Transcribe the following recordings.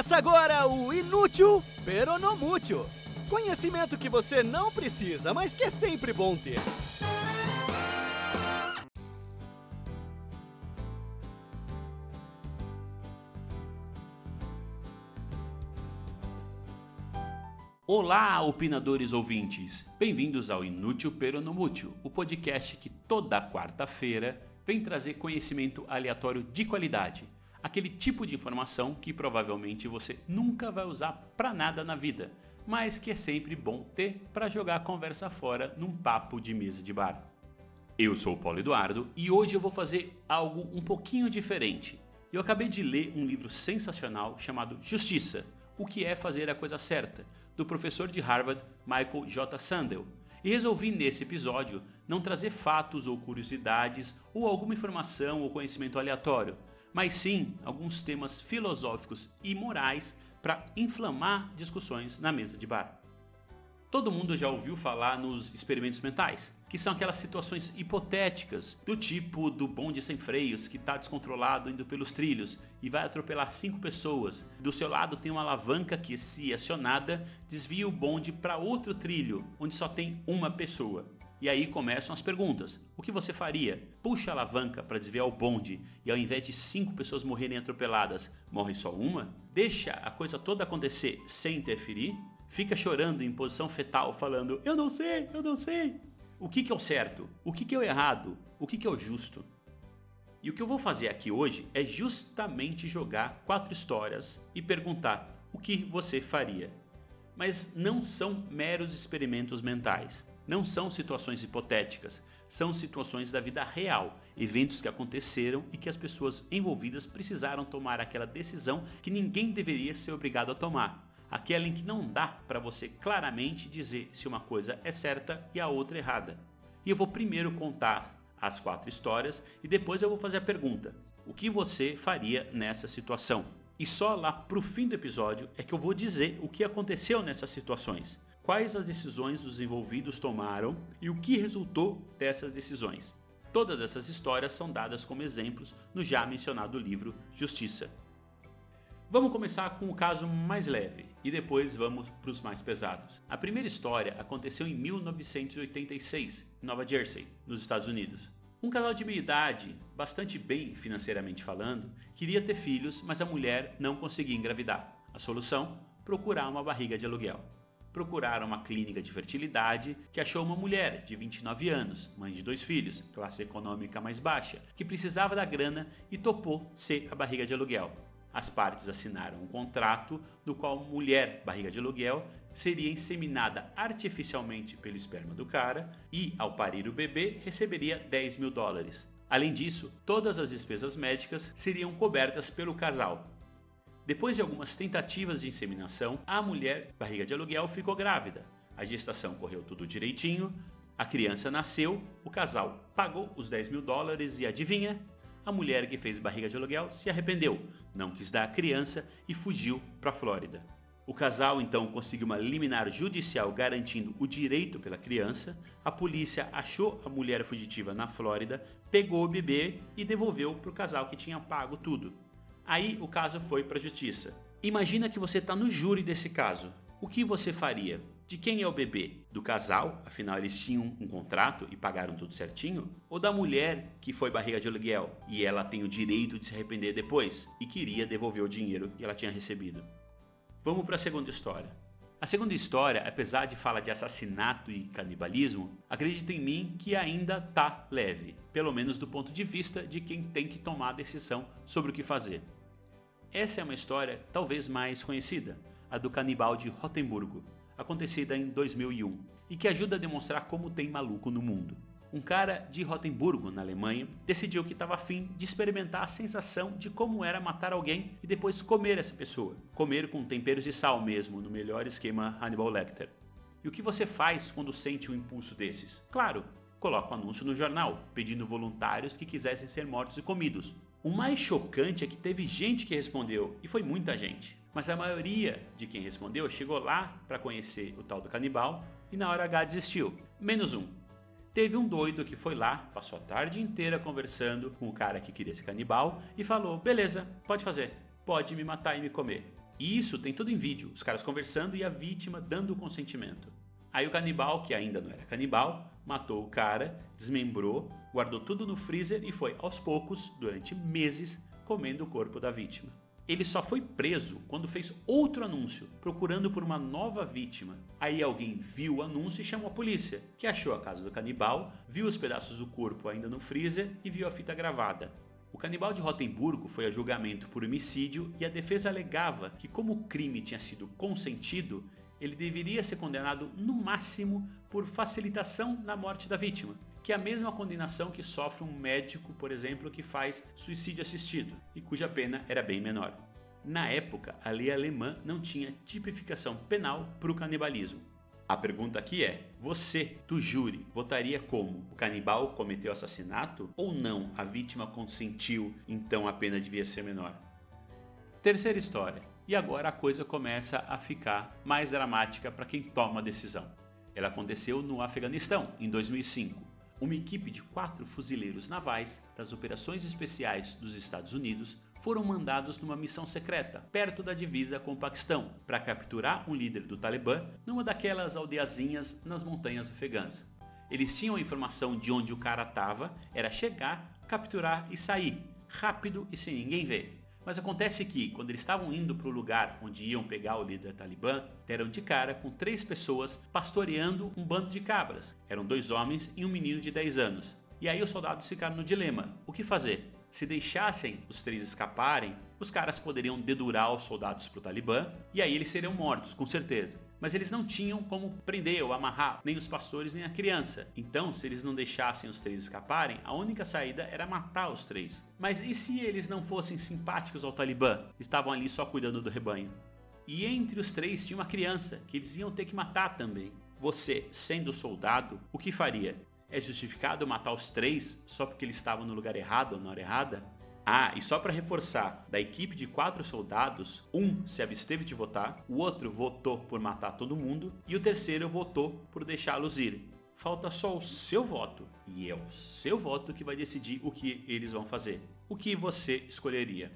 Começa agora o Inútil Peronomútil. Conhecimento que você não precisa, mas que é sempre bom ter. Olá, opinadores ouvintes! Bem-vindos ao Inútil Peronomútil, o podcast que toda quarta-feira vem trazer conhecimento aleatório de qualidade aquele tipo de informação que provavelmente você nunca vai usar para nada na vida, mas que é sempre bom ter para jogar a conversa fora num papo de mesa de bar. Eu sou o Paulo Eduardo e hoje eu vou fazer algo um pouquinho diferente. Eu acabei de ler um livro sensacional chamado Justiça: O que é fazer a coisa certa, do professor de Harvard Michael J. Sandel. E resolvi nesse episódio não trazer fatos ou curiosidades ou alguma informação ou conhecimento aleatório, mas sim alguns temas filosóficos e morais para inflamar discussões na mesa de bar. Todo mundo já ouviu falar nos experimentos mentais, que são aquelas situações hipotéticas, do tipo do bonde sem freios que está descontrolado indo pelos trilhos e vai atropelar cinco pessoas. Do seu lado tem uma alavanca que, se acionada, desvia o bonde para outro trilho, onde só tem uma pessoa. E aí começam as perguntas. O que você faria? Puxa a alavanca para desviar o bonde e ao invés de cinco pessoas morrerem atropeladas, morre só uma? Deixa a coisa toda acontecer sem interferir? Fica chorando em posição fetal falando eu não sei, eu não sei. O que, que é o certo? O que, que é o errado? O que, que é o justo? E o que eu vou fazer aqui hoje é justamente jogar quatro histórias e perguntar o que você faria. Mas não são meros experimentos mentais. Não são situações hipotéticas, são situações da vida real, eventos que aconteceram e que as pessoas envolvidas precisaram tomar aquela decisão que ninguém deveria ser obrigado a tomar. Aquela em que não dá para você claramente dizer se uma coisa é certa e a outra errada. E eu vou primeiro contar as quatro histórias e depois eu vou fazer a pergunta: o que você faria nessa situação? E só lá pro fim do episódio é que eu vou dizer o que aconteceu nessas situações quais as decisões os envolvidos tomaram e o que resultou dessas decisões. Todas essas histórias são dadas como exemplos no já mencionado livro Justiça. Vamos começar com o caso mais leve e depois vamos para os mais pesados. A primeira história aconteceu em 1986, em Nova Jersey, nos Estados Unidos. Um casal de meia idade, bastante bem financeiramente falando, queria ter filhos, mas a mulher não conseguia engravidar. A solução? Procurar uma barriga de aluguel procuraram uma clínica de fertilidade que achou uma mulher de 29 anos, mãe de dois filhos, classe econômica mais baixa, que precisava da grana e topou ser a barriga de aluguel. As partes assinaram um contrato no qual a mulher barriga de aluguel seria inseminada artificialmente pelo esperma do cara e, ao parir o bebê, receberia 10 mil dólares. Além disso, todas as despesas médicas seriam cobertas pelo casal, depois de algumas tentativas de inseminação, a mulher, barriga de aluguel, ficou grávida. A gestação correu tudo direitinho, a criança nasceu, o casal pagou os 10 mil dólares e adivinha? A mulher que fez barriga de aluguel se arrependeu, não quis dar a criança e fugiu para a Flórida. O casal então conseguiu uma liminar judicial garantindo o direito pela criança. A polícia achou a mulher fugitiva na Flórida, pegou o bebê e devolveu para o casal que tinha pago tudo. Aí o caso foi para a justiça. Imagina que você está no júri desse caso. O que você faria? De quem é o bebê? Do casal, afinal eles tinham um contrato e pagaram tudo certinho? Ou da mulher que foi barriga de aluguel e ela tem o direito de se arrepender depois e queria devolver o dinheiro que ela tinha recebido? Vamos para a segunda história. A segunda história, apesar de falar de assassinato e canibalismo, acredita em mim que ainda tá leve, pelo menos do ponto de vista de quem tem que tomar a decisão sobre o que fazer. Essa é uma história talvez mais conhecida, a do canibal de Rotemburgo, acontecida em 2001, e que ajuda a demonstrar como tem maluco no mundo. Um cara de Rotemburgo, na Alemanha, decidiu que estava afim de experimentar a sensação de como era matar alguém e depois comer essa pessoa. Comer com temperos de sal mesmo, no melhor esquema Hannibal Lecter. E o que você faz quando sente um impulso desses? Claro, coloca um anúncio no jornal, pedindo voluntários que quisessem ser mortos e comidos. O mais chocante é que teve gente que respondeu, e foi muita gente. Mas a maioria de quem respondeu chegou lá para conhecer o tal do canibal e na hora H desistiu. Menos um. Teve um doido que foi lá, passou a tarde inteira conversando com o cara que queria ser canibal e falou: beleza, pode fazer, pode me matar e me comer. E isso tem tudo em vídeo, os caras conversando e a vítima dando o consentimento. Aí o canibal, que ainda não era canibal, matou o cara, desmembrou, guardou tudo no freezer e foi aos poucos, durante meses, comendo o corpo da vítima. Ele só foi preso quando fez outro anúncio, procurando por uma nova vítima. Aí alguém viu o anúncio e chamou a polícia, que achou a casa do canibal, viu os pedaços do corpo ainda no freezer e viu a fita gravada. O canibal de Rotemburgo foi a julgamento por homicídio e a defesa alegava que, como o crime tinha sido consentido, ele deveria ser condenado no máximo por facilitação na morte da vítima, que é a mesma condenação que sofre um médico, por exemplo, que faz suicídio assistido e cuja pena era bem menor. Na época, a lei alemã não tinha tipificação penal para o canibalismo. A pergunta aqui é: você, do júri, votaria como? O canibal cometeu assassinato ou não? A vítima consentiu, então a pena devia ser menor. Terceira história. E agora a coisa começa a ficar mais dramática para quem toma a decisão. Ela aconteceu no Afeganistão em 2005. Uma equipe de quatro fuzileiros navais das operações especiais dos Estados Unidos foram mandados numa missão secreta perto da divisa com o Paquistão para capturar um líder do Talibã numa daquelas aldeiazinhas nas montanhas afegãs. Eles tinham a informação de onde o cara estava, era chegar, capturar e sair, rápido e sem ninguém ver. Mas acontece que, quando eles estavam indo para o lugar onde iam pegar o líder talibã, deram de cara com três pessoas pastoreando um bando de cabras. Eram dois homens e um menino de 10 anos. E aí os soldados ficaram no dilema: o que fazer? Se deixassem os três escaparem, os caras poderiam dedurar os soldados para o Talibã e aí eles seriam mortos, com certeza mas eles não tinham como prender ou amarrar nem os pastores nem a criança. Então, se eles não deixassem os três escaparem, a única saída era matar os três. Mas e se eles não fossem simpáticos ao Talibã? Estavam ali só cuidando do rebanho. E entre os três tinha uma criança que eles iam ter que matar também. Você, sendo soldado, o que faria? É justificado matar os três só porque eles estavam no lugar errado ou na hora errada? Ah, e só para reforçar, da equipe de quatro soldados, um se absteve de votar, o outro votou por matar todo mundo e o terceiro votou por deixá-los ir. Falta só o seu voto, e é o seu voto que vai decidir o que eles vão fazer. O que você escolheria?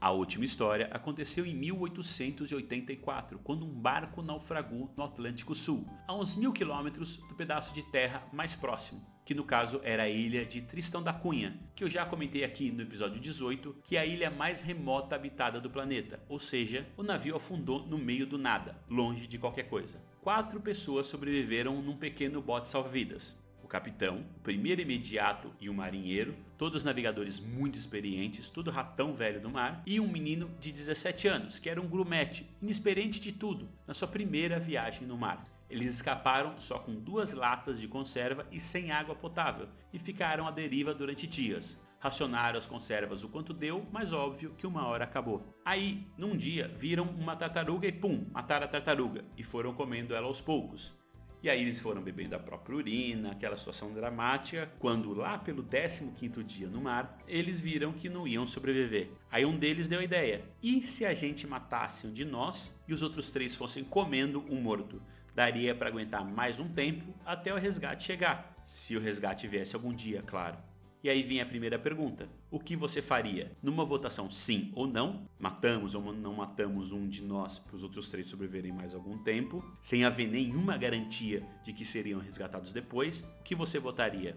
A última história aconteceu em 1884, quando um barco naufragou no Atlântico Sul, a uns mil quilômetros do pedaço de terra mais próximo, que no caso era a ilha de Tristão da Cunha, que eu já comentei aqui no episódio 18, que é a ilha mais remota habitada do planeta, ou seja, o navio afundou no meio do nada, longe de qualquer coisa. Quatro pessoas sobreviveram num pequeno bote salva-vidas o capitão, o primeiro imediato e o marinheiro, todos navegadores muito experientes, tudo ratão velho do mar, e um menino de 17 anos, que era um grumete, inexperiente de tudo, na sua primeira viagem no mar. Eles escaparam só com duas latas de conserva e sem água potável e ficaram à deriva durante dias. Racionaram as conservas o quanto deu, mas óbvio que uma hora acabou. Aí, num dia, viram uma tartaruga e pum, mataram a tartaruga e foram comendo ela aos poucos. E aí eles foram bebendo a própria urina, aquela situação dramática, quando lá pelo 15º dia no mar, eles viram que não iam sobreviver. Aí um deles deu a ideia: e se a gente matasse um de nós e os outros três fossem comendo um morto? Daria para aguentar mais um tempo até o resgate chegar. Se o resgate viesse algum dia, claro. E aí vem a primeira pergunta: o que você faria? Numa votação sim ou não, matamos ou não matamos um de nós para os outros três sobreviverem mais algum tempo, sem haver nenhuma garantia de que seriam resgatados depois, o que você votaria?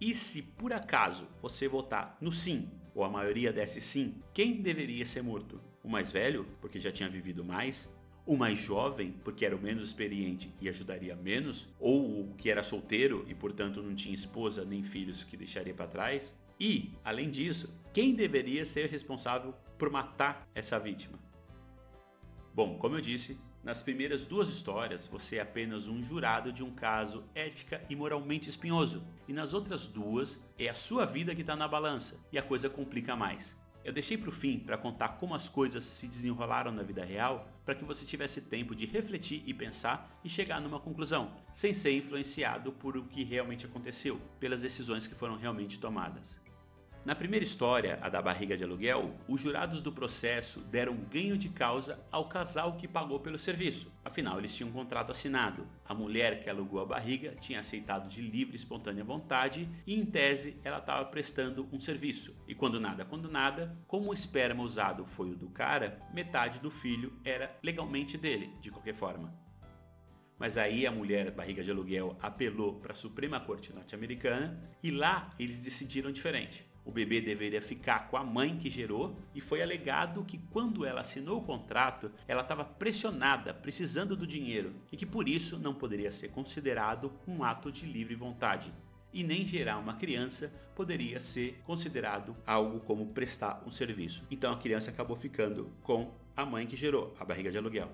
E se por acaso você votar no sim, ou a maioria desse sim, quem deveria ser morto? O mais velho, porque já tinha vivido mais? O mais jovem, porque era o menos experiente e ajudaria menos, ou o que era solteiro e portanto não tinha esposa nem filhos que deixaria para trás. E, além disso, quem deveria ser responsável por matar essa vítima? Bom, como eu disse, nas primeiras duas histórias você é apenas um jurado de um caso ética e moralmente espinhoso, e nas outras duas é a sua vida que está na balança e a coisa complica mais. Eu deixei para o fim para contar como as coisas se desenrolaram na vida real, para que você tivesse tempo de refletir e pensar e chegar numa conclusão, sem ser influenciado por o que realmente aconteceu, pelas decisões que foram realmente tomadas. Na primeira história, a da barriga de aluguel, os jurados do processo deram ganho de causa ao casal que pagou pelo serviço. Afinal, eles tinham um contrato assinado. A mulher que alugou a barriga tinha aceitado de livre e espontânea vontade e, em tese, ela estava prestando um serviço. E quando nada, quando nada, como o esperma usado foi o do cara, metade do filho era legalmente dele, de qualquer forma. Mas aí a mulher barriga de aluguel apelou para a Suprema Corte norte-americana e lá eles decidiram diferente. O bebê deveria ficar com a mãe que gerou e foi alegado que quando ela assinou o contrato, ela estava pressionada, precisando do dinheiro e que por isso não poderia ser considerado um ato de livre vontade. E nem gerar uma criança poderia ser considerado algo como prestar um serviço. Então a criança acabou ficando com a mãe que gerou, a barriga de aluguel.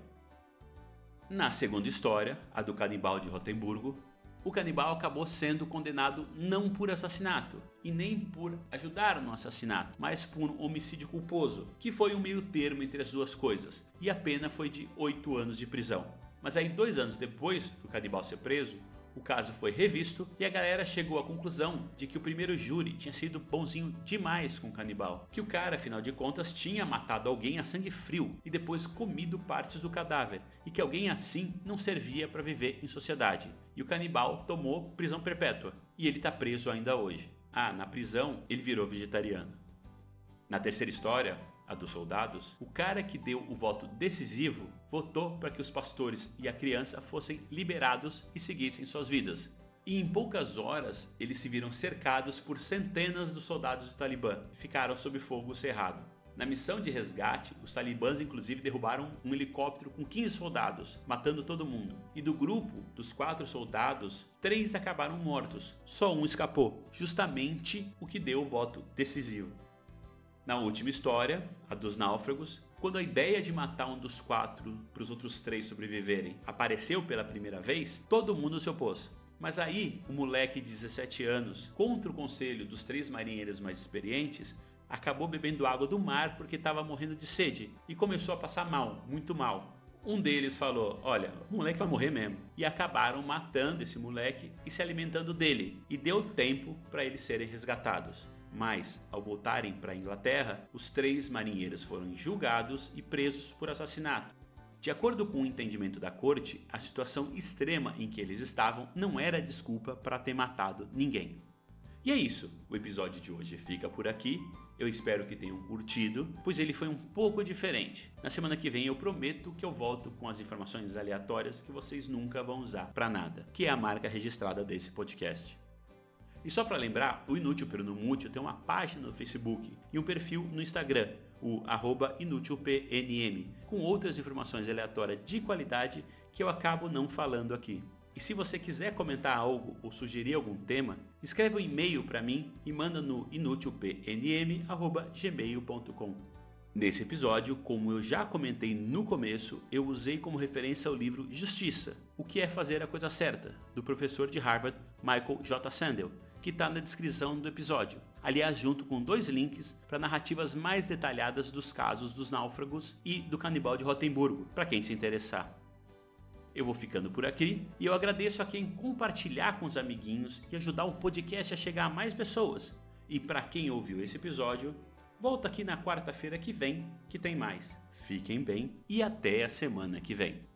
Na segunda história, a do canibal de Rotemburgo, o canibal acabou sendo condenado não por assassinato e nem por ajudar no assassinato, mas por homicídio culposo, que foi um meio termo entre as duas coisas, e a pena foi de 8 anos de prisão. Mas aí, dois anos depois do canibal ser preso, o caso foi revisto e a galera chegou à conclusão de que o primeiro júri tinha sido bonzinho demais com o canibal, que o cara, afinal de contas, tinha matado alguém a sangue frio e depois comido partes do cadáver, e que alguém assim não servia para viver em sociedade. E o canibal tomou prisão perpétua, e ele está preso ainda hoje. Ah, na prisão ele virou vegetariano. Na terceira história, a dos soldados, o cara que deu o voto decisivo votou para que os pastores e a criança fossem liberados e seguissem suas vidas. E em poucas horas eles se viram cercados por centenas dos soldados do Talibã e ficaram sob fogo cerrado. Na missão de resgate, os talibãs inclusive derrubaram um helicóptero com 15 soldados, matando todo mundo. E do grupo dos quatro soldados, três acabaram mortos, só um escapou, justamente o que deu o voto decisivo. Na última história, a dos náufragos, quando a ideia de matar um dos quatro para os outros três sobreviverem apareceu pela primeira vez, todo mundo se opôs. Mas aí, o um moleque de 17 anos, contra o conselho dos três marinheiros mais experientes, acabou bebendo água do mar porque estava morrendo de sede e começou a passar mal, muito mal. Um deles falou: Olha, o moleque vai morrer mesmo. E acabaram matando esse moleque e se alimentando dele. E deu tempo para eles serem resgatados. Mas, ao voltarem para a Inglaterra, os três marinheiros foram julgados e presos por assassinato. De acordo com o entendimento da corte, a situação extrema em que eles estavam não era desculpa para ter matado ninguém. E é isso, o episódio de hoje fica por aqui. Eu espero que tenham curtido, pois ele foi um pouco diferente. Na semana que vem eu prometo que eu volto com as informações aleatórias que vocês nunca vão usar para nada, que é a marca registrada desse podcast. E só para lembrar, o Inútil Pero Não tem uma página no Facebook e um perfil no Instagram, o inútilpnm, com outras informações aleatórias de qualidade que eu acabo não falando aqui. E se você quiser comentar algo ou sugerir algum tema, escreve um e-mail para mim e manda no inutilpnm@gmail.com. Nesse episódio, como eu já comentei no começo, eu usei como referência o livro Justiça: O que é fazer a coisa certa, do professor de Harvard Michael J. Sandel, que está na descrição do episódio. Aliás, junto com dois links para narrativas mais detalhadas dos casos dos náufragos e do canibal de Rotemburgo, para quem se interessar. Eu vou ficando por aqui e eu agradeço a quem compartilhar com os amiguinhos e ajudar o podcast a chegar a mais pessoas. E para quem ouviu esse episódio, volta aqui na quarta-feira que vem que tem mais. Fiquem bem e até a semana que vem.